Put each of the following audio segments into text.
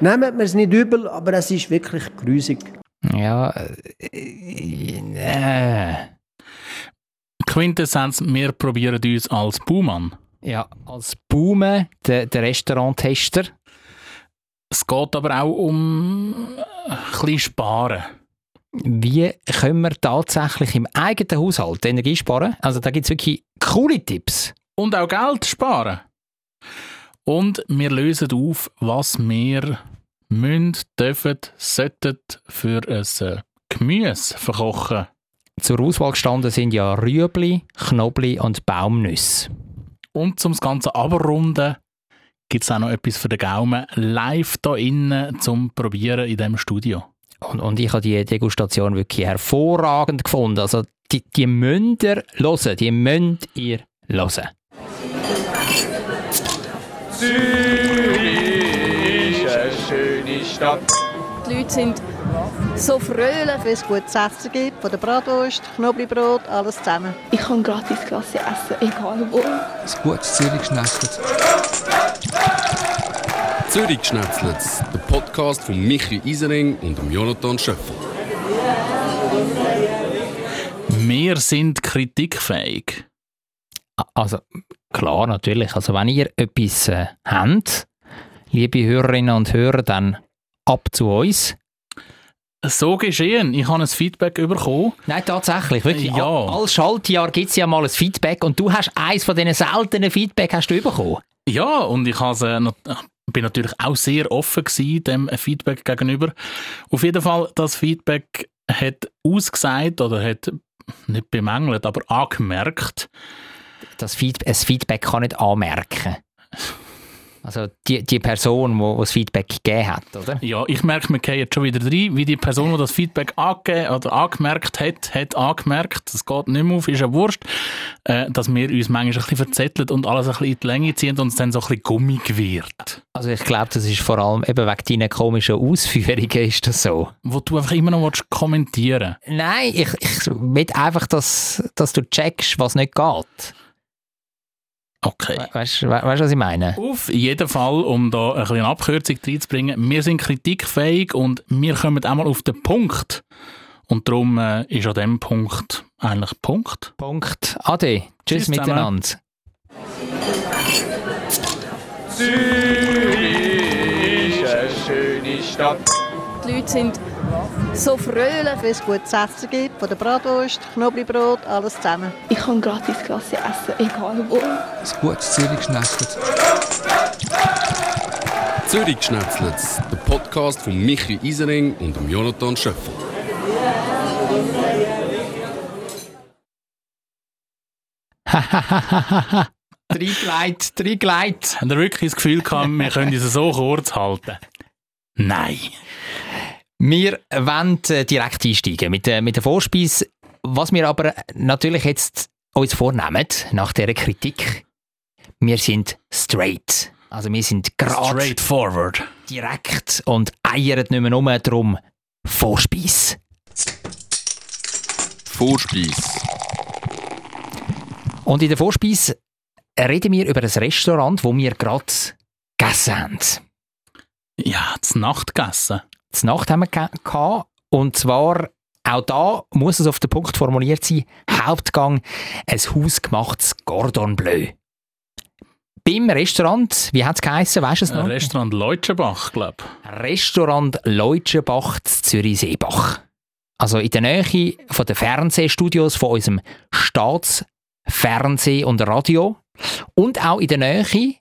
Nehmt mir es nicht übel, aber es ist wirklich grusig. Ja, äh, äh, Quintessenz, wir probieren uns als Baumann. ja, als Baume, der, der Restauranttester. Es geht aber auch um ein bisschen Sparen. Wie können wir tatsächlich im eigenen Haushalt Energie sparen? Also da gibt es wirklich coole Tipps. Und auch Geld sparen. Und wir lösen auf, was wir müssen, dürfen, sollten für ein äh, Gemüse verkochen. Zur Auswahl gestanden sind ja Rüebli, Knobli und Baumnüsse. Und zum das Ganze abrunden gibt es auch noch etwas für den Gaumen live da innen zum Probieren in diesem Studio. Und, und ich habe die Degustation wirklich hervorragend gefunden. Also die, die müsst ihr hören, die müsst ihr hören. Die Leute sind so fröhlich. Wenn es gutes Essen gibt, von der Bratwurst, Knoblauchbrot, alles zusammen. Ich kann gratis Klasse essen, egal wo. Ein gutes Zürich geschnetzelt. Zürich Schnetzlitz, der Podcast von Michi Isering und dem Jonathan Schöffel. Wir sind kritikfähig. Also klar, natürlich. Also wenn ihr etwas äh, habt, liebe Hörerinnen und Hörer, dann ab zu uns. So geschehen. Ich habe ein Feedback bekommen. Nein, tatsächlich. Wirklich. Ja. Als Schaltjahr gibt es ja mal ein Feedback und du hast eins von diesen seltenen Feedback hast du bekommen. Ja, und ich has, äh, bin natürlich auch sehr offen gewesen, dem Feedback gegenüber. Auf jeden Fall, das Feedback hat ausgesagt oder hat nicht bemängelt, aber angemerkt, Das Feed ein Feedback kann nicht anmerken. Also die, die Person, die das Feedback gegeben hat, oder? ja, ich merke, wir gehen jetzt schon wieder rein, wie die Person, die das Feedback angegeben oder angemerkt hat, hat angemerkt, das geht nicht mehr auf, ist ja wurscht, äh, dass wir uns manchmal ein bisschen verzetteln und alles ein bisschen in die Länge ziehen und es dann so ein bisschen gummig wird. Also ich glaube, das ist vor allem eben wegen deinen komischen Ausführungen ist das so. Wo du einfach immer noch willst kommentieren Nein, ich, ich will einfach, dass, dass du checkst, was nicht geht. Okay. We weißt du, was ich meine? Auf jeden Fall, um da ein bisschen eine Abkürzung reinzubringen, wir sind kritikfähig und wir kommen einmal auf den Punkt. Und darum äh, ist an dem Punkt eigentlich Punkt. Punkt. Ade. Tschüss, Tschüss miteinander. Die Leute sind so fröhlich. Wenn es gutes Essen gibt, von der Bratwurst, Knoblauchbrot, alles zusammen. Ich kann gratis Klasse essen, egal wo. Ein gutes Zürich Schnetzlitz, der Podcast von Michi Isering und dem Jonathan Schöffel. drei Gleit, drei Gleit. Ihr wirklich das Gefühl gehabt, wir können uns so kurz halten? Nein. Wir wollen äh, direkt einsteigen mit, der- mit der Vorspeise. Was wir aber natürlich jetzt uns vornehmen, nach dieser Kritik, wir sind straight. Also wir sind gerade Straightforward. direkt und eiern nicht mehr um, darum Vorspeise. Vorspeis. Und in der Vorspeise reden wir über ein Restaurant, wo wir gerade gegessen haben. Ja, das Nachtgessen. Die Nacht haben wir ge- gehabt. Und zwar, auch da muss es auf den Punkt formuliert sein, Hauptgang, ein hausgemachtes Cordon Bleu. Beim Restaurant, wie hat es geheissen, weißt du es noch? Restaurant Leutschenbach, glaube Restaurant Leutschenbach zu Zürich-Seebach. Also in der Nähe von den Fernsehstudios von unserem Staatsfernseh und Radio und auch in der Nähe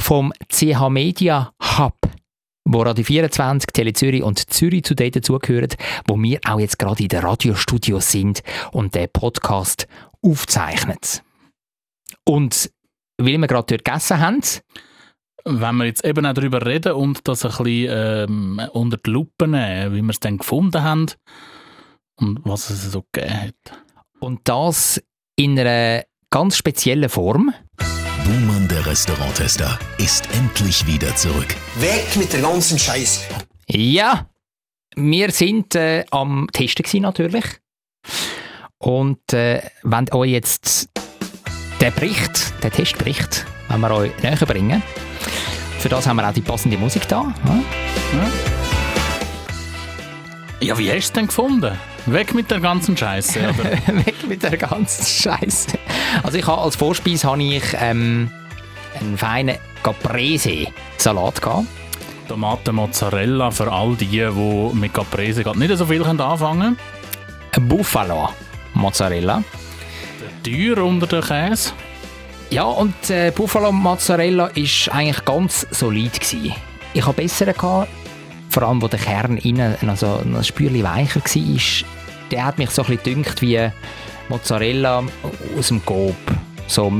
vom CH Media wo Radio 24, Tele Zürich und Zürich zu denen dazugehören, wo wir auch jetzt gerade in den Radiostudios sind und den Podcast aufzeichnen. Und weil wir gerade dort gegessen haben, Wenn wir jetzt eben auch darüber reden und das ein bisschen ähm, unter die Lupe nehmen, wie wir es dann gefunden haben und was es so gegeben hat. Und das in einer ganz speziellen Form. Buhmann, der Restauranttester, ist endlich wieder zurück. Weg mit der ganzen Scheiße. Ja, wir sind äh, am Testen gewesen, natürlich. Und äh, wenn euch jetzt der Bericht, der Testbericht, wenn wir euch näher bringen, für das haben wir auch die passende Musik da. Ja? Ja, wie hast du es denn gefunden? Weg mit der ganzen Scheiße? Weg mit der ganzen Scheiße. Also ich habe als Vorspeise habe ich ähm, einen feinen Caprese-Salat gehabt. Tomaten Mozzarella für all die, die mit Caprese gerade nicht so viel anfangen können. Ein Buffalo Mozzarella. Teuer unter den Käse. Ja, und äh, Buffalo Mozzarella ist eigentlich ganz solid gewesen. Ich habe bessere gehabt, vor allem wo der Kern innen also ein Spürchen weicher war. Der hat mich so ein bisschen gedünkt wie Mozzarella aus dem Coop. So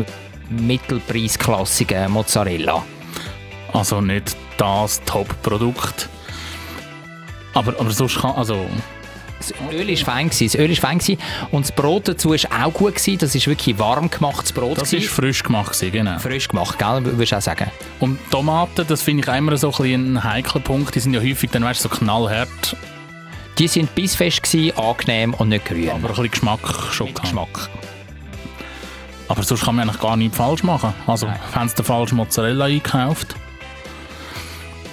mittelpreisklassige Mozzarella. Also nicht das Top-Produkt. Aber, aber sonst kann, also Das Öl war fein. Das Öl war fein und das Brot dazu war auch gut. Gewesen. Das ist wirklich warm gemachtes Brot. das ist frisch gemacht genau. frisch gemacht, gell? Würdest du auch sagen? Und Tomaten, das finde ich auch immer so ein, ein heikler Punkt. Die sind ja häufig dann, weißt, so knallhart, Die sind bissfest, gewesen, angenehm und nicht grün. aber ein bisschen Geschmack schon. Geschmack. Aber sonst kann man eigentlich gar nichts falsch machen. Also Nein. haben sie den falschen Mozzarella eingekauft.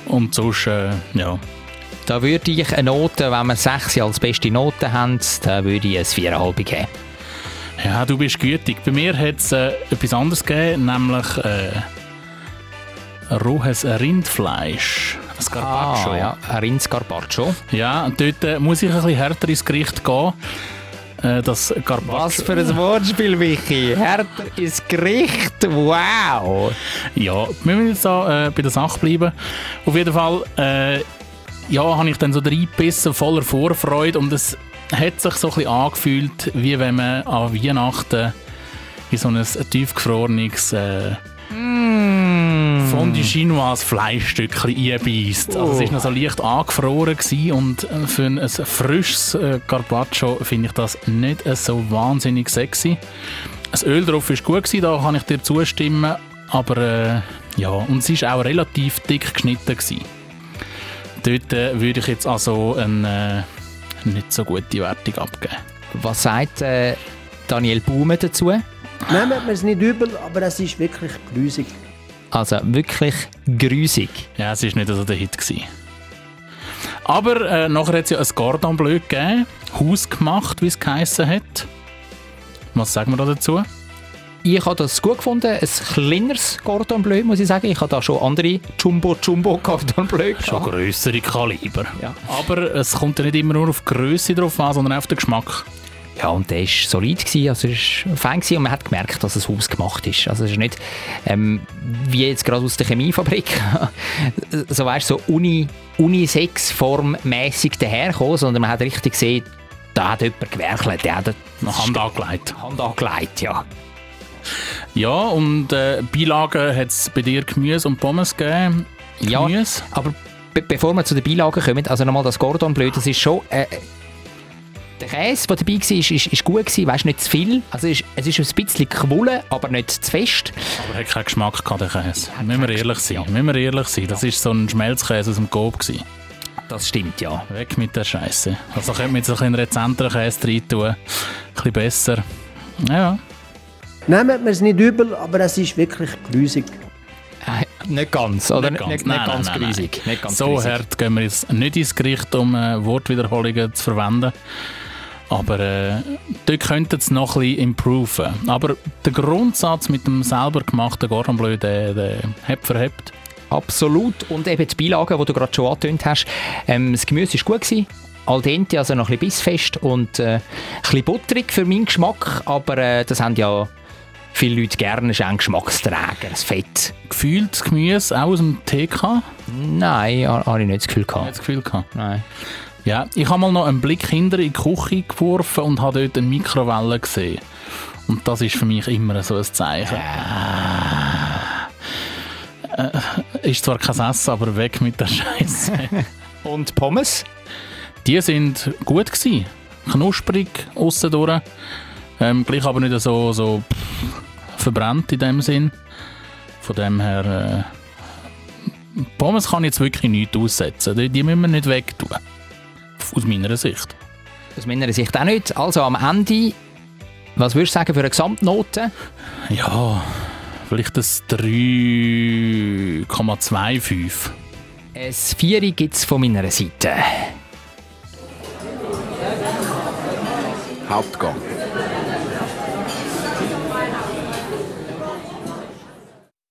Und sonst, äh, ja. Da würde ich eine Note, wenn wir 6 als beste Note haben, da würde ich ein 4,5 geben. Ja, du bist gütig. Bei mir hat es äh, etwas anderes gegeben, nämlich äh, rohes Rindfleisch. Ein Carpaccio. Ah, ja, ein Rindscarpaccio. Ja, und dort äh, muss ich ein bisschen härter ins Gericht gehen. Äh, das Carpaccio. Was für ein Wortspiel, Michi. Härter ins Gericht. Wow. Ja, wir müssen jetzt da, äh, bei der Sache bleiben. Auf jeden Fall, äh, ja, habe ich dann so reingebissen, voller Vorfreude und es hat sich so ein bisschen angefühlt, wie wenn man an Weihnachten in so ein tiefgefrorenes äh, Mm. Fondue Chinois Fleischstückchen einbeißt. Also es war noch so leicht angefroren gewesen und äh, für ein frisches äh, Carpaccio finde ich das nicht äh, so wahnsinnig sexy. Das Öl drauf war gut, gewesen, da kann ich dir zustimmen, aber äh, ja, und es war auch relativ dick geschnitten. Gewesen. Dort äh, würde ich jetzt also eine äh, nicht so gute Wertung abgeben. Was sagt äh, Daniel Baume dazu? Nehmt mir es nicht übel, aber es ist wirklich grusig. Also wirklich grusig. Ja, es war nicht so der Hit. Gewesen. Aber äh, nachher hat es ja ein Cordon Bleu gegeben, hausgemacht, wie es geheissen hat. Was sagen wir da dazu? Ich habe das gut gefunden. Ein kleineres Cordon Bleu, muss ich sagen. Ich habe da schon andere Jumbo Jumbo Cordon Bleu Schon gehabt. grössere Kaliber. Ja. Aber es kommt ja nicht immer nur auf die Größe drauf an, sondern auch auf den Geschmack. Ja, und der war solid, gewesen, also es war fein gewesen und man hat gemerkt, dass es hausgemacht ist. Also es ist nicht ähm, wie jetzt gerade aus der Chemiefabrik, so weißt so Uni, Unisex-formmässig daherkommen, sondern man hat richtig gesehen, da hat jemand gewerkelt, der hat Hand angelegt. Hand angelegt, ja. Ja, und äh, Beilagen hat es bei dir Gemüse und Pommes gegeben. Ja, Gemüse? aber be bevor wir zu den Beilagen kommen, also nochmal das Gordon Bleu, das ist schon... Äh, der Käse, der dabei war, ist, ist, ist gut gewesen, weißt, nicht zu viel. Also es ist, es ist ein bisschen gewollen, aber nicht zu fest. Aber hat keinen Geschmack gehabt, der Käse. Hat Müssen wir keinen ehrlich sein. Müssen wir ehrlich sein. Das war so ein Schmelzkäse aus dem Coop. Gewesen. Das stimmt, ja. Weg mit der Scheiße. Also könnte man jetzt ein bisschen rezenteren Käse rein tun. Ein bisschen besser. Ja. Nehmt mir es nicht übel, aber es ist wirklich grusig. Äh, nicht ganz, oder? Nicht ganz. nicht, Nein, ganz nein, nein, grusig. Nicht ganz so grusig. hart gehen wir jetzt nicht ins Gericht, um äh, Wortwiederholungen zu verwenden. Aber äh, dort könnten es noch ein bisschen improven. Aber der Grundsatz mit dem selber gemachten Gordon Bleu, der, der hat verhebt. Absolut. Und eben die Beilagen, die du gerade schon angetönt hast. Ähm, das Gemüse war gut. Gewesen. Al dente, also noch ein bisschen bissfest und äh, ein bisschen butterig für meinen Geschmack. Aber äh, das haben ja viele Leute gerne. Es ist auch ein Geschmacksträger, das Fett. Gefühlt das Gemüse auch aus dem TK. Nein, ha- habe ich nicht das Gefühl gehabt. das Gefühl gehabt. Nein. Ja, ich habe mal noch einen Blick hinter in die Küche geworfen und habe dort eine Mikrowelle gesehen. Und das ist für mich immer so ein Zeichen. Äh, ist zwar kein Essen, aber weg mit der Scheiße. Und Pommes? Die sind gut gewesen. Knusprig, aussen durch. Ähm, gleich aber nicht so, so pff, verbrannt in dem Sinn. Von dem her... Äh, Pommes kann ich jetzt wirklich nichts aussetzen. Die, die müssen wir nicht wegtun. Aus meiner Sicht. Aus meiner Sicht auch nicht. Also am Ende, was würdest du sagen für eine Gesamtnote? Ja, vielleicht das 3,25. Ein Vieri gibt es von meiner Seite. Hauptgang.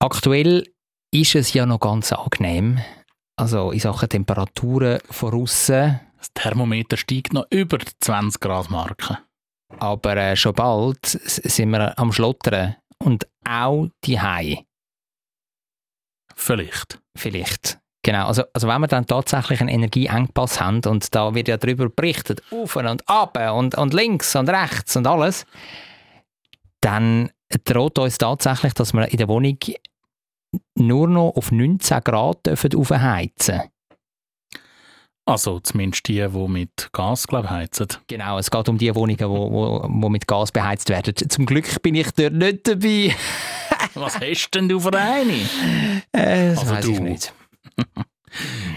Aktuell ist es ja noch ganz angenehm. Also in Sachen Temperaturen von außen, Das Thermometer steigt noch über die 20 Grad Marke. aber äh, schon bald sind wir am Schlottern und auch die Hai Vielleicht. vielleicht. Genau, also, also wenn wir dann tatsächlich einen Energieengpass haben und da wird ja darüber berichtet, auf und ab und, und links und rechts und alles, dann droht uns tatsächlich, dass wir in der Wohnung nur noch auf 19 Grad dürfen aufheizen Also zumindest die, die mit Gas glaub, heizen. Genau, es geht um die Wohnungen, die wo, wo, wo mit Gas beheizt werden. Zum Glück bin ich dort nicht dabei. Was hast denn du für eine? Äh, das Also weiss ich nicht.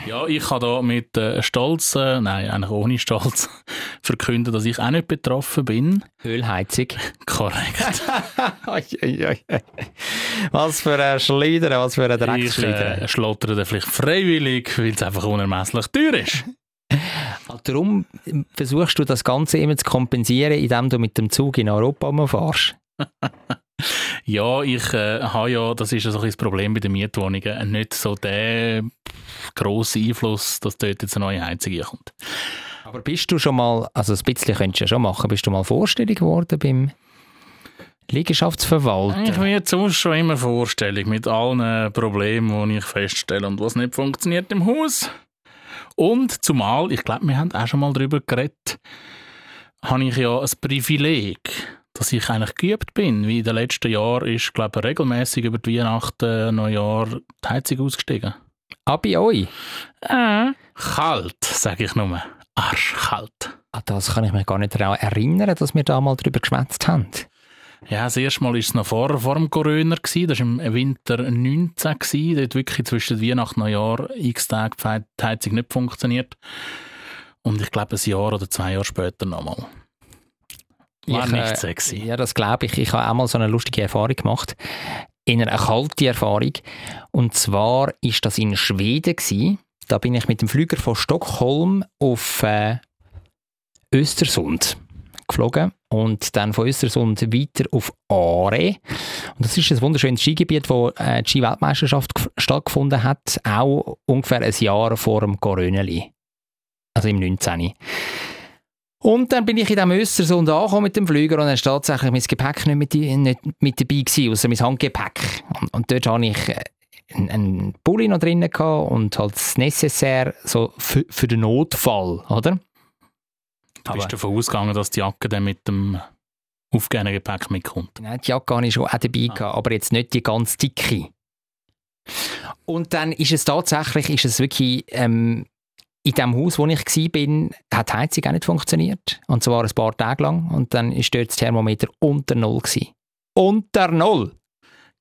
Ja, ich kann da mit äh, Stolz, äh, nein, eigentlich ohne Stolz, verkünden, dass ich auch nicht betroffen bin. Ölheizung. Korrekt. Was für ein Schleudern, was für ein ich Drecksschleudern. äh, schlottere vielleicht freiwillig, weil es einfach unermesslich teuer ist. Darum versuchst du das Ganze immer zu kompensieren, indem du mit dem Zug in Europa rumfährst. Ja, ich äh, habe ja, das ist ja so ein das Problem bei den Mietwohnungen, nicht so der grosse Einfluss, dass dort jetzt eine neue Heizung kommt. Aber bist du schon mal, also ein bisschen könntest du ja schon machen, bist du mal vorstellig geworden beim Liegenschaftsverwalter? Ich bin jetzt sonst schon immer vorstellig mit allen Problemen, die ich feststelle und was nicht funktioniert im Haus. Und zumal, ich glaube, wir haben auch schon mal darüber geredet, habe ich ja ein Privileg, dass ich eigentlich geübt bin. Wie in den letzten Jahren ist, glaube ich, regelmäßig über die Weihnachten, Neujahr die Heizung ausgestiegen. Ah, bei euch? Äh, kalt, sage ich nur. Arschkalt. Ah, das kann ich mich gar nicht daran erinnern, dass wir da mal drüber geschwätzt haben. Ja, das erste Mal war es noch vor, vor dem Corona. Gewesen. Das war im Winter 19. Gewesen. Dort wirklich zwischen Weihnachten und Neujahr x Tage die Heizung nicht funktioniert. Und ich glaube, ein Jahr oder zwei Jahre später nochmal. War Ich, nicht sexy. Ja, das glaube ich. Ich habe auch mal so eine lustige Erfahrung gemacht. In einer kalte Erfahrung. Und zwar ist das in Schweden gewesen. Da bin ich mit dem Flüger von Stockholm auf äh, Östersund geflogen und dann von Östersund weiter auf Aare. Und das ist ein wunderschönes Skigebiet, wo äh, die Ski-Weltmeisterschaft gef- stattgefunden hat, auch ungefähr ein Jahr vor dem Coroneli. Also im 19. Und dann bin ich in diesem Östersund angekommen mit dem Flüger und dann ist tatsächlich mein Gepäck nicht mit, nicht mit dabei gewesen, außer mein Handgepäck. Und, und dort hatte ich äh, einen, Pulli noch drin gehabt und halt das Necessaire so für, für den Notfall, oder? du bist aber- davon ausgegangen, dass die Jacke dann mit dem aufgehenden Gepäck mitkommt. Nein, die Jacke hatte ich schon auch dabei, Ah. gehabt, aber jetzt nicht die ganz dicke. Und dann ist es tatsächlich, ist es wirklich, ähm, in dem Haus, wo ich war, hat die Heizung auch nicht funktioniert. Und zwar ein paar Tage lang. Und dann ist dort das Thermometer unter Null. Gewesen. Unter Null!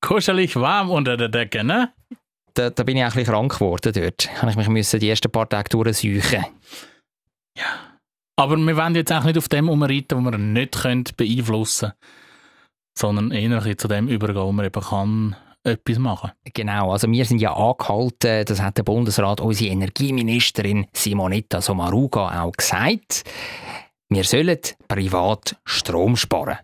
Kuschelig warm unter der Decke, ne? Da, da bin ich auch ein bisschen krank geworden dort. Habe ich mich müssen die ersten paar Tage durchsuchen. Aber wir wollen jetzt auch nicht auf dem umreiten, wo wir nicht können beeinflussen können, sondern eher zu dem übergehen, wo man eben kann etwas machen Genau, also wir sind ja angehalten, das hat der Bundesrat, unsere Energieministerin Simonetta Sommaruga auch gesagt, wir sollen privat Strom sparen.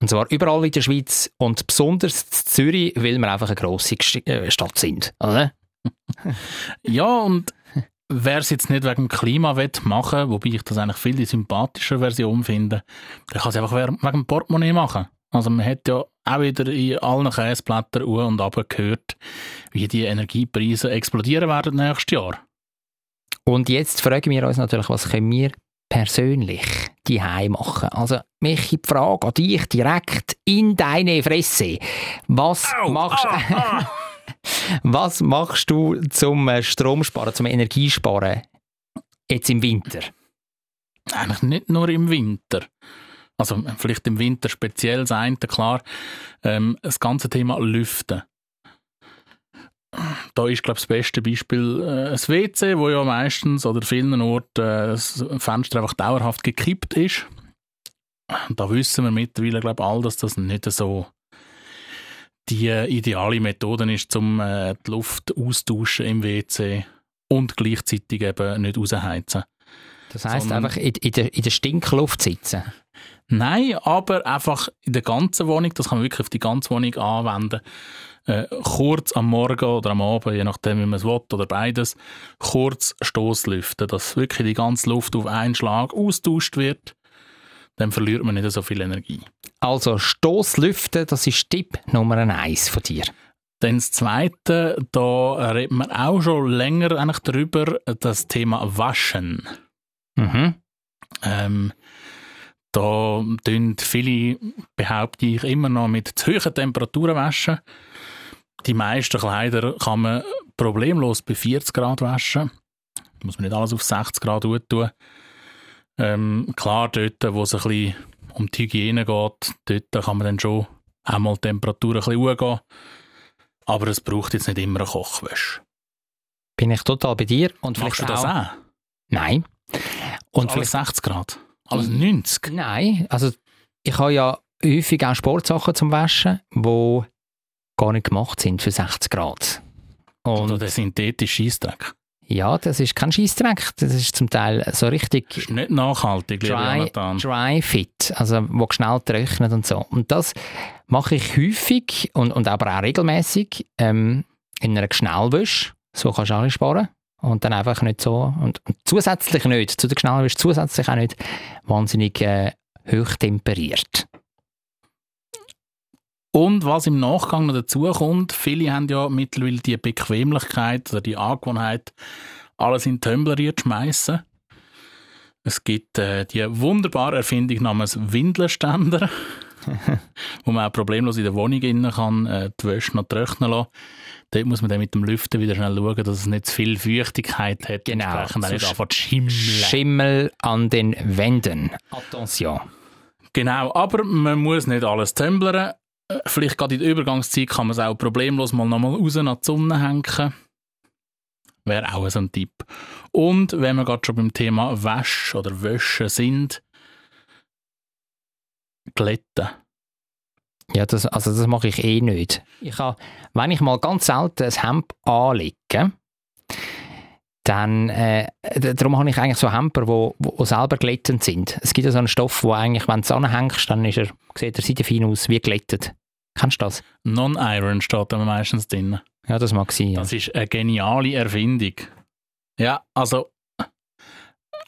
Und zwar überall in der Schweiz und besonders in Zürich, weil wir einfach eine grosse äh, Stadt sind. Oder? Ja, und wer es jetzt nicht wegen dem Klima will machen wobei ich das eigentlich viel die sympathische Version finde, der kann es einfach wegen wegen dem Portemonnaie machen. Also man hat ja auch wieder in allen Käseblättern u und ab gehört, wie die Energiepreise explodieren werden nächstes Jahr. Und jetzt fragen wir uns natürlich, was können wir persönlich die machen? Also, mich die Frage an dich direkt in deine Fresse. Was machst Ah, Was machst du zum äh, Stromsparen, zum Energiesparen jetzt im Winter? Eigentlich nicht nur im Winter. Also vielleicht im Winter speziell das eine, klar. Ähm, das ganze Thema Lüften. Da ist, glaube ich, das beste Beispiel äh, das WC, wo ja meistens oder vielen Orten äh, das Fenster einfach dauerhaft gekippt ist. Da wissen wir mittlerweile, glaube ich, all, dass das nicht so die ideale Methode ist, um äh, die Luft austauschen im WC. und gleichzeitig eben nicht rausheizen. Das heisst einfach in, in, der, in der Stinkluft sitzen. Nein, aber einfach in der ganzen Wohnung, das kann man wirklich auf die ganze Wohnung anwenden. Äh, kurz am Morgen oder am Abend, je nachdem, wie man es will, oder beides, kurz Stoßlüften, dass wirklich die ganze Luft auf einen Schlag austauscht wird. Dann verliert man nicht so viel Energie. Also Stoßlüften, das ist Tipp Nummer eins von dir. Dann das Zweite, da redet man auch schon länger eigentlich darüber, das Thema Waschen. Mhm. Ähm, da tun viele, behaupte ich, immer noch mit zu hohen Temperaturen waschen. Die meisten Kleider kann man problemlos bei 40 Grad waschen. Muss man nicht alles auf 60 Grad tun. Ähm, klar, dort, wo es ein bisschen um die Hygiene geht, dort kann man dann schon einmal die Temperatur ein bisschen hochgehen. Aber es braucht jetzt nicht immer eine Kochwäsche. Bin ich total bei dir. Und Machst du das auch? Nein. Und alles vielleicht 60 Grad? Alles 90? Nein, also ich habe ja häufig auch Sportsachen zum Waschen, die gar nicht gemacht sind für 60 Grad. Oder Und der synthetische Scheissdreck? ja, das ist kein Scheissdreck, das ist zum Teil so richtig Das ist nicht nachhaltig, dry, dry fit, also wo schnell trocknet und so. Und das mache ich häufig und, und aber auch regelmäßig ähm, in einer Schnellwäsche. So kannst du alle sparen. Und dann einfach nicht so, und, und zusätzlich nicht, zu der Schnellwäsche zusätzlich auch nicht wahnsinnig äh, hoch temperiert. Und was im Nachgang noch dazu kommt, viele haben ja mittlerweile die Bequemlichkeit oder die Angewohnheit, alles in Tumbler zu schmeißen. Es gibt äh, die wunderbare Erfindung namens Windelständer, wo man auch problemlos in der Wohnung innen kann äh, die Wäsche noch trocknen lassen. Dort muss man dann mit dem Lüften wieder schnell schauen, dass es nicht zu viel Feuchtigkeit hat. Genau, Entsprechend auch nicht sonst- anfängt zu schimmeln. Schimmel an den Wänden. Attention. Genau, aber man muss nicht alles tumblern. Äh, Vielleicht gerade in der Übergangszeit kann man es auch problemlos mal nochmal raus an die Sonne hängen. Wäre auch so ein Tipp. Und wenn wir gerade schon beim Thema Wäsche oder Wäsche sind, glätten. Ja, das, also das mache ich eh nicht. Ich habe, wenn ich mal ganz selten ein Hemd anlege, dann, äh, darum habe ich eigentlich so Hemper, wo, wo selber glättend sind. Es gibt ja so einen Stoff, wo eigentlich, wenn du es anhängst, dann ist er, sieht er seitenfein aus, wie glättet. Kennst du das? Non-Iron steht da meistens drin. Ja, das mag sein. Ja. Das ist eine geniale Erfindung. Ja, also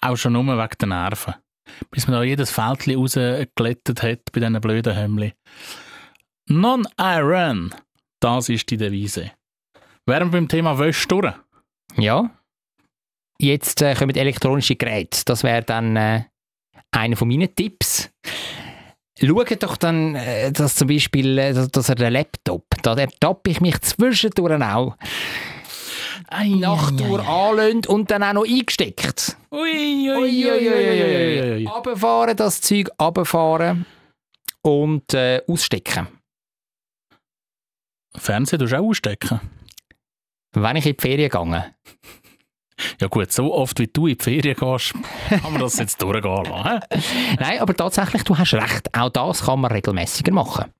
auch schon nur wegen der Nerven. Bis man da jedes Fältchen rausgeglättet hat bei diesen blöden Hemmli. Non-Iron, das ist die Devise. Wären wir beim Thema Wäsche ja. Jetzt äh, kommen elektronische Geräte. Das wäre dann äh, einer von meinen Tipps. Schaut doch dann, äh, dass zum Beispiel, äh, dass, dass er den Laptop, da ertappe ich mich zwischendurch auch, Ei, Nachttour anlönt und dann auch noch eingesteckt. Ui, ui, ui. Runterfahren, das Zeug runterfahren und äh, ausstecken. Fernsehen tust du auch ausstecken? Wenn ich in die Ferien gehe. Ja gut, so oft wie du in die Ferien gehst, kann man das jetzt durchgehen lassen. Nein, aber tatsächlich, du hast recht. Auch das kann man regelmäßiger machen.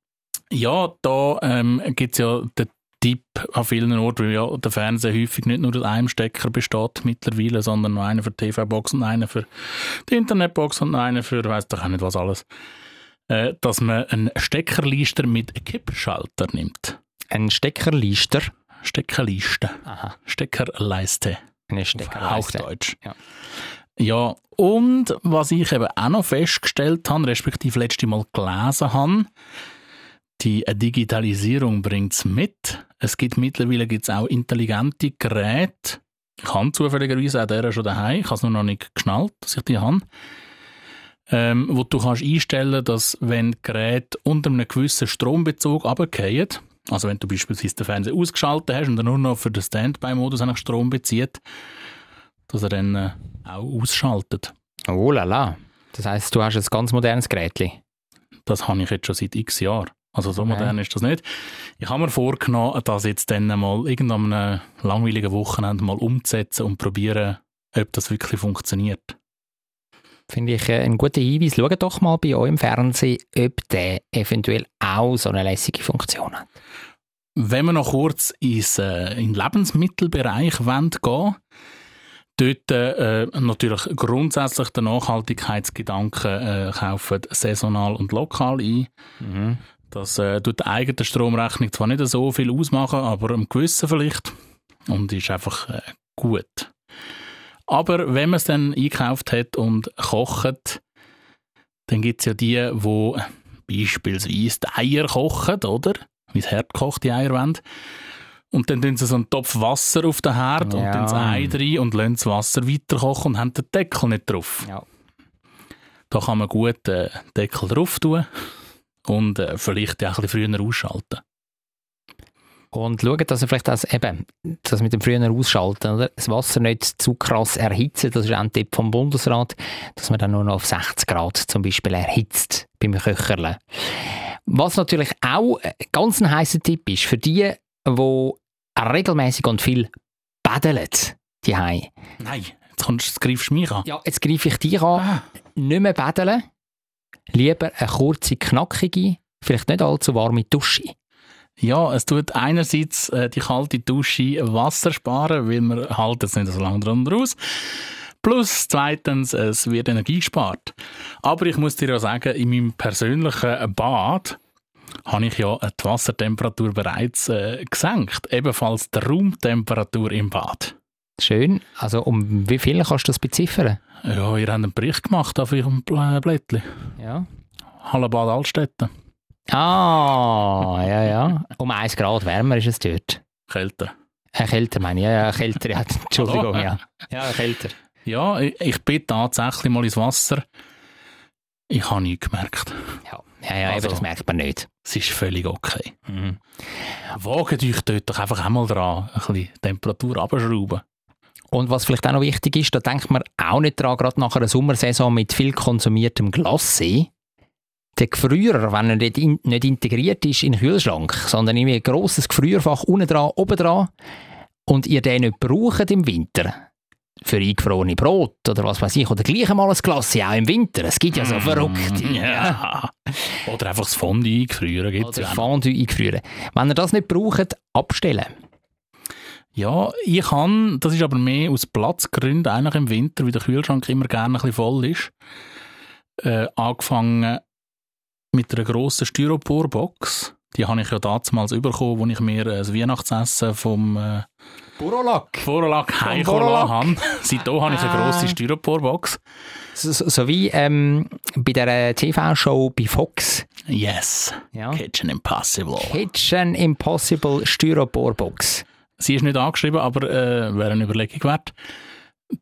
Ja, da ähm, gibt es ja den Tipp an vielen Orten, weil ja der Fernseher häufig nicht nur aus einem Stecker besteht mittlerweile, sondern noch einer für die TV-Box und einer für die Internetbox und einer für weiss doch auch nicht was alles. Äh, dass man einen Steckerlister mit Kippschalter nimmt. Ein Steckerlister. Steckerliste. Aha. Steckerleiste. Eine Auf Steckerleiste. Hochdeutsch. Ja. Ja, und was ich eben auch noch festgestellt habe, respektive letzte Mal gelesen habe, die Digitalisierung bringt es mit. Es gibt mittlerweile gibt's auch intelligente Geräte. Ich habe zufälligerweise auch der schon daheim. Ich habe es nur noch nicht geschnallt, dass ich die habe. Ähm, wo du kannst einstellen, dass wenn Geräte unter einem gewissen Strombezug runterfallen, also wenn du beispielsweise den Fernseher ausgeschaltet hast und er nur noch für den Standby-Modus Strom bezieht, dass er dann äh, auch ausschaltet. Oh la la. Das heisst, du hast ein ganz modernes Gerät. Das habe ich jetzt schon seit x Jahren. Also so modern ist das nicht. Ich habe mir vorgenommen, das jetzt dann mal irgendwann einem langweiligen Wochenende mal umzusetzen und probieren, ob das wirklich funktioniert. Finde ich äh, einen guten Hinweis. Schaut doch mal bei euch im Fernsehen, ob der eventuell auch so eine lässige Funktion hat. Wenn wir noch kurz ins, äh, in den Lebensmittelbereich wollen gehen Dort äh, natürlich grundsätzlich der Nachhaltigkeitsgedanke äh, kaufen saisonal und lokal ein. Mhm. Das äh, tut der eigenen Stromrechnung zwar nicht so viel ausmachen, aber am gewissen vielleicht. Und ist einfach äh, gut. Aber wenn man es dann eingekauft hat und kocht, dann gibt es ja die, wo beispielsweise die Eier kochen, oder? Wie es herdgekochte Eier wollen. Und dann tun sie so einen Topf Wasser auf den Herd und Ja. tun das Ei rein und lassen das Wasser weiterkochen und haben den Deckel nicht drauf. Ja. Da kann man gut den Deckel drauf tun und äh, vielleicht auch ein bisschen früher ausschalten. Und schauen, dass er vielleicht das eben, das mit dem frühen Ausschalten, oder? das Wasser nicht zu krass erhitzen, das ist auch ein Tipp vom Bundesrat, dass man dann nur noch auf 60 Grad zum Beispiel erhitzt beim Köcherle. Was natürlich auch ein ganz ein heißer Tipp ist für die, die regelmäßig und viel badeln, die Nein, jetzt, kommst, jetzt greifst du mich an. Ja, jetzt greife ich dich an. Nicht mehr badeln, lieber eine kurze, knackige, vielleicht nicht allzu warme Dusche. Ja, es tut einerseits äh, die kalte Dusche Wasser sparen, weil man halt jetzt nicht so lange drunter aus. Plus zweitens, es wird Energie gespart. Aber ich muss dir ja sagen, in meinem persönlichen Bad habe ich ja die Wassertemperatur bereits äh, gesenkt. Ebenfalls die Raumtemperatur im Bad. Schön. Also um wie viel kannst du das beziffern? Ja, ihr habt einen Bericht gemacht auf eurem Bl- Blättchen. Ja. Hallenbad Altstätten. Ah, ja, ja. Um 1 Grad wärmer ist es dort. Kälter. Äh, kälter meine ich. Ja, ja, kälter. Ja, Entschuldigung, ja. Ja, kälter. Ja, ich, ich bin tatsächlich mal ins Wasser. Ich habe nichts gemerkt. Ja, ja, ja Also- eben, das merkt man nicht. Es ist völlig okay. Mhm. Wagt euch dort doch einfach einmal dran, ein bisschen Temperatur abschrauben. Und was vielleicht auch noch wichtig ist, da denkt man auch nicht dran, gerade nach einer Sommersaison mit viel konsumiertem Glassee. Der Gefrierer, wenn er nicht, in, nicht integriert ist in den Kühlschrank, sondern irgendwie ein grosses Gefrierfach unten dran, oben dran und ihr den nicht braucht im Winter, für eingefrorene Brot oder was weiß ich, oder gleich einmal ein Glassee, auch im Winter. Es gibt ja so verrückte. Mm, Ja. Oder einfach das Fondue eingefrieren gibt's Oder ja. Fondue eingefrieren. Wenn ihr das nicht braucht, abstellen. Ja, ich kann, das ist aber mehr aus Platzgründen, eigentlich im Winter, weil der Kühlschrank immer gerne ein bisschen voll ist, äh, angefangen mit einer grossen Styroporbox. Die habe ich ja damals bekommen, als ich mir ein Weihnachtsessen vom äh, heimkommen Borolak. habe. Seitdem habe ich eine Ah. grosse Styroporbox. So, so, so wie ähm, bei der TV-Show bei Fox. Yes. Ja. Kitchen Impossible. Kitchen Impossible Styroporbox. Sie ist nicht angeschrieben, aber äh, wäre eine Überlegung wert.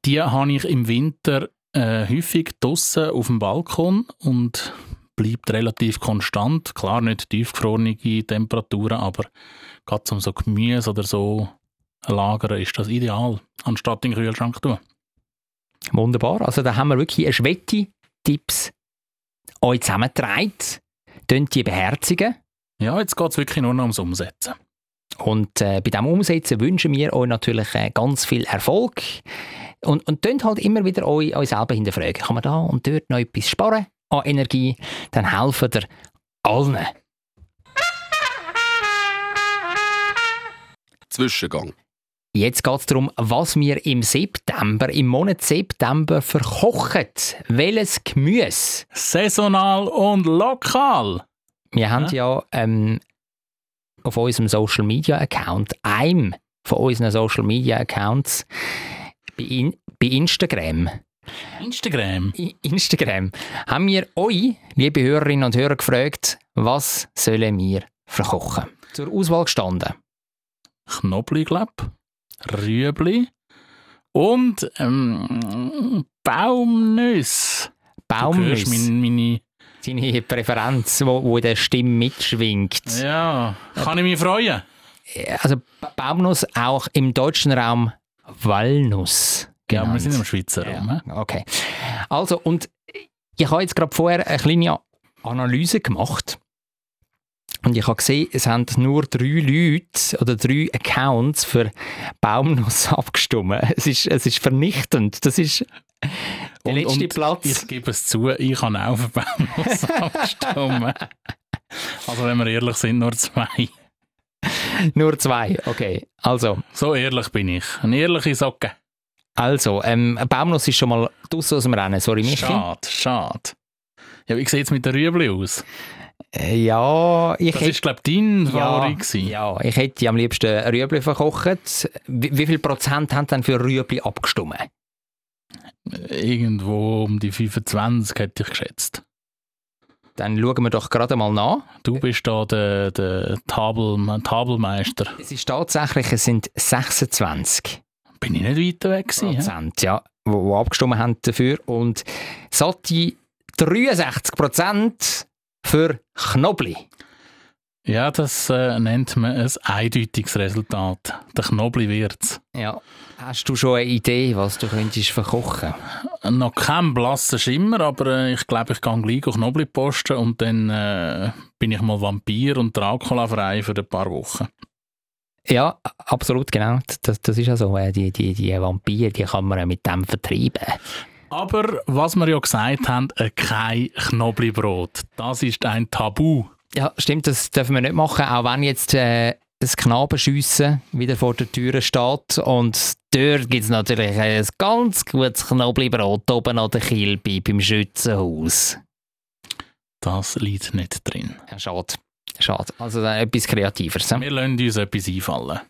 Die habe ich im Winter äh, häufig draussen auf dem Balkon und bleibt relativ konstant. Klar, nicht tiefgefrorene Temperaturen, aber gerade zum so Gemüse oder so lagern ist das ideal, anstatt in den Kühlschrank zu tun. Wunderbar. Also da haben wir wirklich eine Schwette Tipps euch zusammengetragen. Könnt die beherzigen. Ja, jetzt geht es wirklich nur noch ums Umsetzen. Und äh, bei diesem Umsetzen wünschen wir euch natürlich äh, ganz viel Erfolg. Und, und könnt halt immer wieder euch, euch selber hinterfragen. Kann man da und dort noch etwas sparen an Energie? Dann helfen ihr allen. Zwischengang. Jetzt geht es darum, was wir im September, im Monat September verkochen. Welches Gemüse? Saisonal und lokal. Wir haben ja ähm, auf unserem Social Media Account, einem von unseren Social Media Accounts, bei, in, bei Instagram, Instagram. Instagram, haben wir euch, liebe Hörerinnen und Hörer, gefragt, was sollen wir verkochen? Zur Auswahl gestanden. Knoblauch, glaub. Rüebli und ähm, Baumnüsse. Du hörst Baumnüsse, meine, meine seine Präferenz, wo, wo in der Stimme mitschwingt. Ja, kann ich mich freuen? Also Ba- Baumnuss auch im deutschen Raum Walnuss. Ja, wir genannt. sind im Schweizer Raum. Ja, okay. Also, und ich habe jetzt gerade vorher eine kleine Analyse gemacht. Und ich habe gesehen, es haben nur drei Leute oder drei Accounts für Baumnuss abgestimmt. Es ist, es ist vernichtend. Das ist der Und- letzte und Platz. Ich gebe es zu, ich habe auch für Baumnuss abgestimmt. Also, wenn wir ehrlich sind, nur zwei. Nur zwei. Okay. Also, So ehrlich bin ich. Eine ehrliche Socke. Also, ähm, Baumnuss ist schon mal draussen aus dem Rennen. Sorry, Michi. Schade, schade. Ja, wie sieht es mit der Rüebli aus? Äh, ja, ich Das hätte... ist, glaube ich, dein Ja, Favorit gewesen. ja, ich hätte am liebsten Rüebli verkocht. Wie, wie viel Prozent haben denn für Rüebli abgestimmt? Irgendwo um die 25 hätte ich geschätzt. Dann schauen wir doch gerade mal nach. Du bist da der, der Tabel, Tabelmeister. Es ist tatsächlich, es sind 26 Bin ich nicht weiter weg gewesen? Prozent, ja, wo, wo abgestimmt haben dafür. Und satte 63 Prozent für Knobli. Ja, das äh, nennt man ein eindeutiges Resultat. Der Knobli wird's. Ja. Hast du schon eine Idee, was du könntest verkochen? Noch kein blasser Schimmer, aber äh, ich glaube, ich kann gleich auf Knobli posten und dann äh, bin ich mal Vampir und Dracula frei für ein paar Wochen. Ja, absolut, genau. Das, das ist ja so. äh, Die, die, die Vampire, die kann man mit dem vertreiben. Aber was wir ja gesagt haben, äh, kein Knoblibrot. Das ist ein Tabu. Ja, stimmt, das dürfen wir nicht machen, auch wenn jetzt äh, das Knabenschiessen wieder vor der Tür steht. Und dort gibt es natürlich ein ganz gutes Knoblauchbrot oben an der Kilbe beim Schützenhaus. Das liegt nicht drin. Ja, schade. Schade. Also äh, etwas Kreativeres. Wir lassen uns etwas einfallen.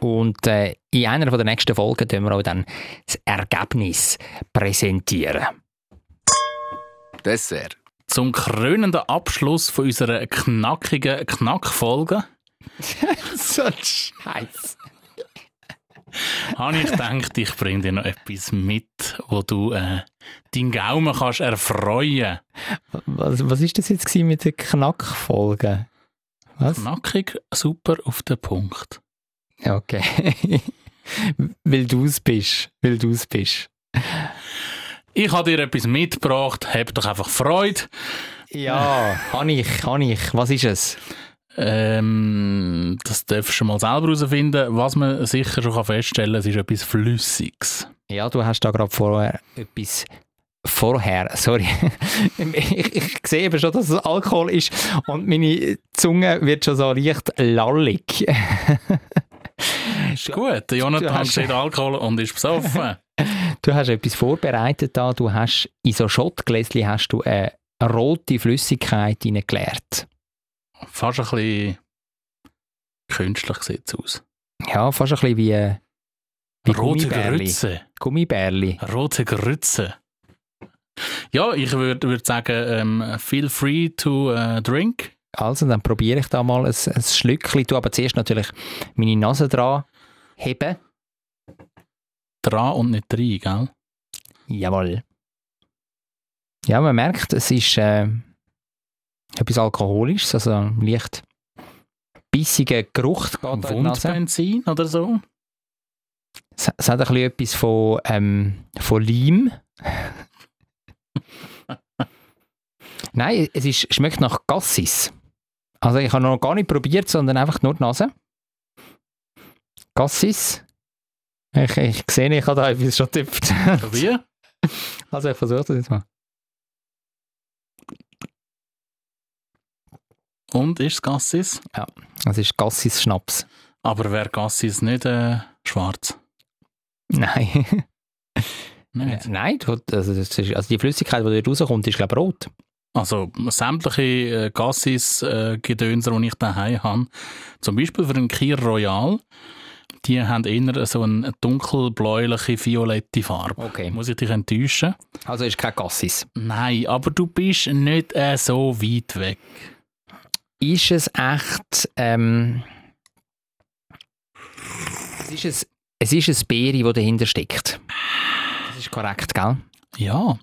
Und äh, in einer der nächsten Folgen tun wir auch dann das Ergebnis präsentieren. Dessert. Zum krönenden Abschluss von unserer knackigen Knackfolge so ein Scheiß. habe ich gedacht, ich bringe dir noch etwas mit, wo du äh, deinen Gaumen kannst erfreuen. Was, was ist das jetzt gewesen mit der Knackfolge? Was? Knackig, super auf den Punkt. Ja, Okay. weil du es bist. Weil du es bist. Ich habe dir etwas mitgebracht, hab doch einfach Freude. Ja, kann ich, kann ich. Was ist es? Ähm, das darfst du mal selber herausfinden. Was man sicher schon feststellen kann, es ist etwas Flüssiges. Ja, du hast da gerade vorher etwas vorher, sorry. ich, ich sehe eben schon, dass es Alkohol ist und meine Zunge wird schon so leicht lallig. Ist gut, der Jonathan sieht Alkohol und ist besoffen. Du hast etwas vorbereitet da. Du hast in so Schottgläschen hast du eine rote Flüssigkeit hineingeleert. Fast ein bisschen künstlich sieht es aus. Ja, fast ein bisschen wie, äh, wie Rote Gummibärli. Grütze. Gummibärli. Rote Grütze. Ja, ich würde würd sagen, ähm, feel free to äh, drink. Also, dann probiere ich da mal ein, ein Schlückchen. Du aber zuerst natürlich meine Nase dran heben. Dran und nicht rein, gell? Jawohl. Ja, man merkt, es ist äh, etwas Alkoholisches, also ein leicht bissiger Geruch. Wundbenzin oder so. Es, es hat ein bisschen etwas von, ähm, von Leim. Nein, es ist, schmeckt nach Gassis. Also ich habe noch gar nicht probiert, sondern einfach nur die Nase. Gassis. Ich, ich sehe, ich habe da etwas schon getippt. Wie? Also ich versuche das jetzt mal. Und ist es Gassis? Das ist Gassis Schnaps. Aber wäre Gassis nicht äh, schwarz? Nein. Nicht. Nein, du- also, ist, also die Flüssigkeit, die dort rauskommt, ist glaube ich rot. Also sämtliche äh, Gassis-Gedönser, die ich daheim habe, zum Beispiel für einen Kier Royal, die haben eher so eine dunkelbläuliche, violette Farbe. Okay. Muss ich dich enttäuschen? Also ist kein Gassis. Nein, aber du bist nicht äh, so weit weg. Ist es echt, ähm, es ist ein, es ist ein Beere, das dahinter steckt. Das ist korrekt, gell? Ja.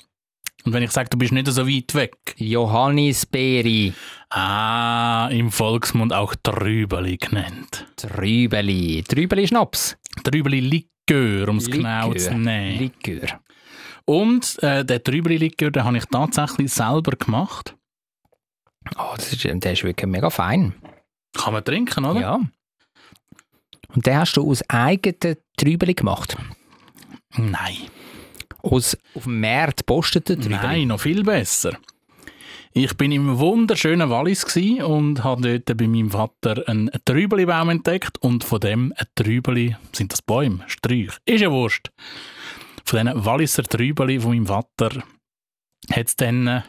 Und wenn ich sage, du bist nicht so weit weg, Johannisbeere, ah, im Volksmund auch Trübeli genannt. Trübeli, Trübeli Schnaps. Trübeli Likör, um es genau zu nehmen. Likör. Und äh, den Trübeli Likör, den habe ich tatsächlich selber gemacht. Oh, das ist, der ist wirklich mega fein. Kann man trinken, oder? Ja. Und den hast du aus eigenen Trübeli gemacht? Nein. Aus auf dem Markt geposteten Trübeli? Nein, noch viel besser. Ich bin im wunderschönen Wallis und habe dort bei meinem Vater einen Trübelibaum entdeckt und von dem ein Trübeli, sind das Bäume, Sträuch, ist ja wurscht. Von diesen Walliser Trübeli von meinem Vater hat es dann äh,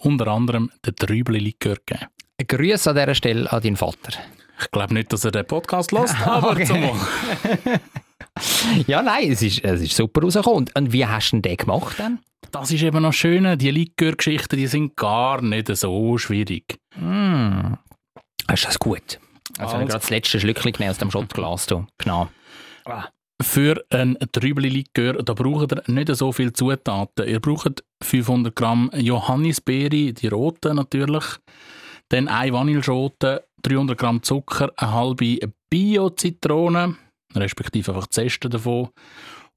unter anderem den Trübeli-Likör gegeben. Ein Grüß an dieser Stelle an deinen Vater. Ich glaube nicht, dass er den Podcast lässt, aber Okay. zum Ja, nein, es ist, es ist super rausgekommen. Und- wie hast du denn den gemacht dann? Das ist eben noch schön, die Likör-Geschichten, die sind gar nicht so schwierig. Mm. Ist das gut? Also, Also. also. gerade das letzte Schlückchen aus dem Schottglas. du. Genau. Für einen Trübeli-Likör, da braucht ihr nicht so viele Zutaten. Ihr braucht 500 Gramm Johannisbeere, die roten natürlich, dann eine Vanilleschote, 300 Gramm Zucker, eine halbe Bio-Zitrone, respektive einfach die Zeste davon,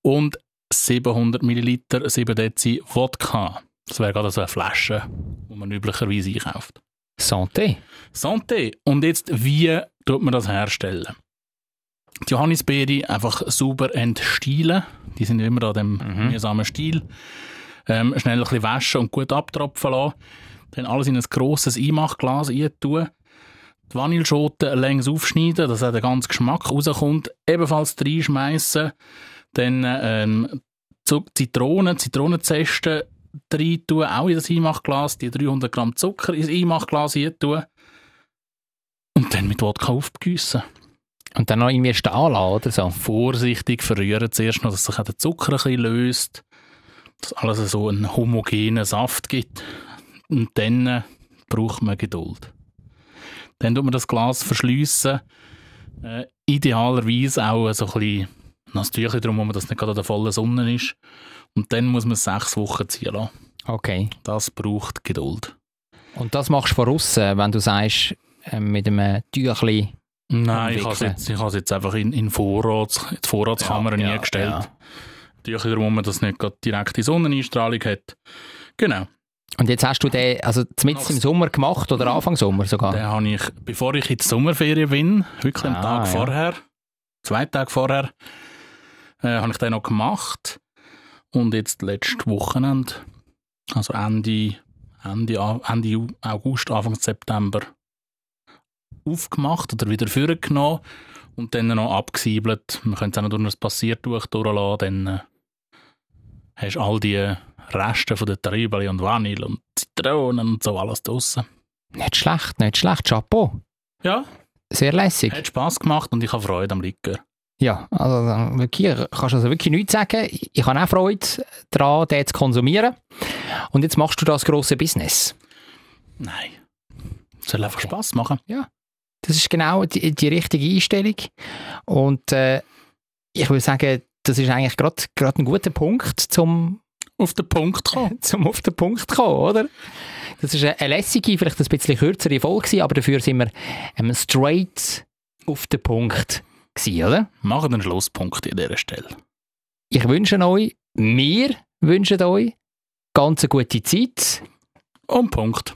und 700 Milliliter, 7 Dezi Wodka. Das wäre gerade so eine Flasche, die man üblicherweise einkauft. Santé. Santé. Und jetzt, wie tut man das herstellen? Die Johannisbeere einfach sauber entstielen. Die sind immer an dem Mhm. mühsamen Stiel. Ähm, schnell ein bisschen waschen und gut abtropfen lassen. Dann alles in ein grosses Einmachglas tun. Die Vanilleschoten längs aufschneiden, dass auch der ganze Geschmack rauskommt. Ebenfalls reinschmeißen. Dann ähm, Zitronen, Zitronenzeste rein tun, auch in das Einmachglas. Die 300 Gramm Zucker ins Einmachglas tun. Und dann mit Wodka aufgießen. Und dann noch irgendwie stehen lassen, oder so. Vorsichtig verrühren zuerst noch, dass sich auch der Zucker ein bisschen löst. Dass alles so einen homogenen Saft gibt. Und dann äh, braucht man Geduld. Dann tut man das Glas verschliessen. Äh, idealerweise auch so ein bisschen ein Tüchlein drum, wo man das nicht gerade an der vollen Sonne ist. Und dann muss man es sechs Wochen ziehen lassen. Okay. Das braucht Geduld. Und das machst du von außen, wenn du sagst, äh, mit einem Tüchli. Nein, ich habe es jetzt, ich jetzt einfach in, in, Vorrats, in die Vorratskammer Ja, ja, eingestellt. ja. Tücher, wo man das nicht direkt in Sonneneinstrahlung hat. Genau. Und jetzt hast du den, also mitten im Sommer gemacht oder Anfang Sommer sogar? Den habe ich, bevor ich in die Sommerferien bin, wirklich einen Ah, Tag ja. vorher, zwei Tage vorher, äh, habe ich den noch gemacht. Und jetzt letztes Wochenende, also Ende, Ende, Ende August, Anfang September, aufgemacht oder wieder vorgenommen und dann noch abgesiebelt. Man könnte es auch noch durch ein Passiertuch durchlassen, dann äh, hast du all die Reste von der Trübeli und Vanille und Zitronen und so alles draussen. Nicht schlecht, nicht schlecht. Chapeau. Ja, Sehr lässig. hat Spass gemacht und ich habe Freude am Likör. Ja, also wirklich, kannst du also wirklich nichts sagen. Ich habe auch Freude daran, den zu konsumieren. Und jetzt machst du das grosse Business. Nein. Soll einfach Spass machen. Das ist genau die, die richtige Einstellung. Und äh, ich würde sagen, das ist eigentlich gerade gerade ein guter Punkt, zum, Auf den Punkt kommen. zum auf den Punkt kommen, oder? Das ist eine, eine lässige, vielleicht ein bisschen kürzere Folge, aber dafür sind wir ähm, straight auf den Punkt gewesen, oder? Machen einen Schlusspunkt an dieser Stelle. Ich wünsche euch, wir wünschen euch ganz eine gute Zeit. Und Punkt.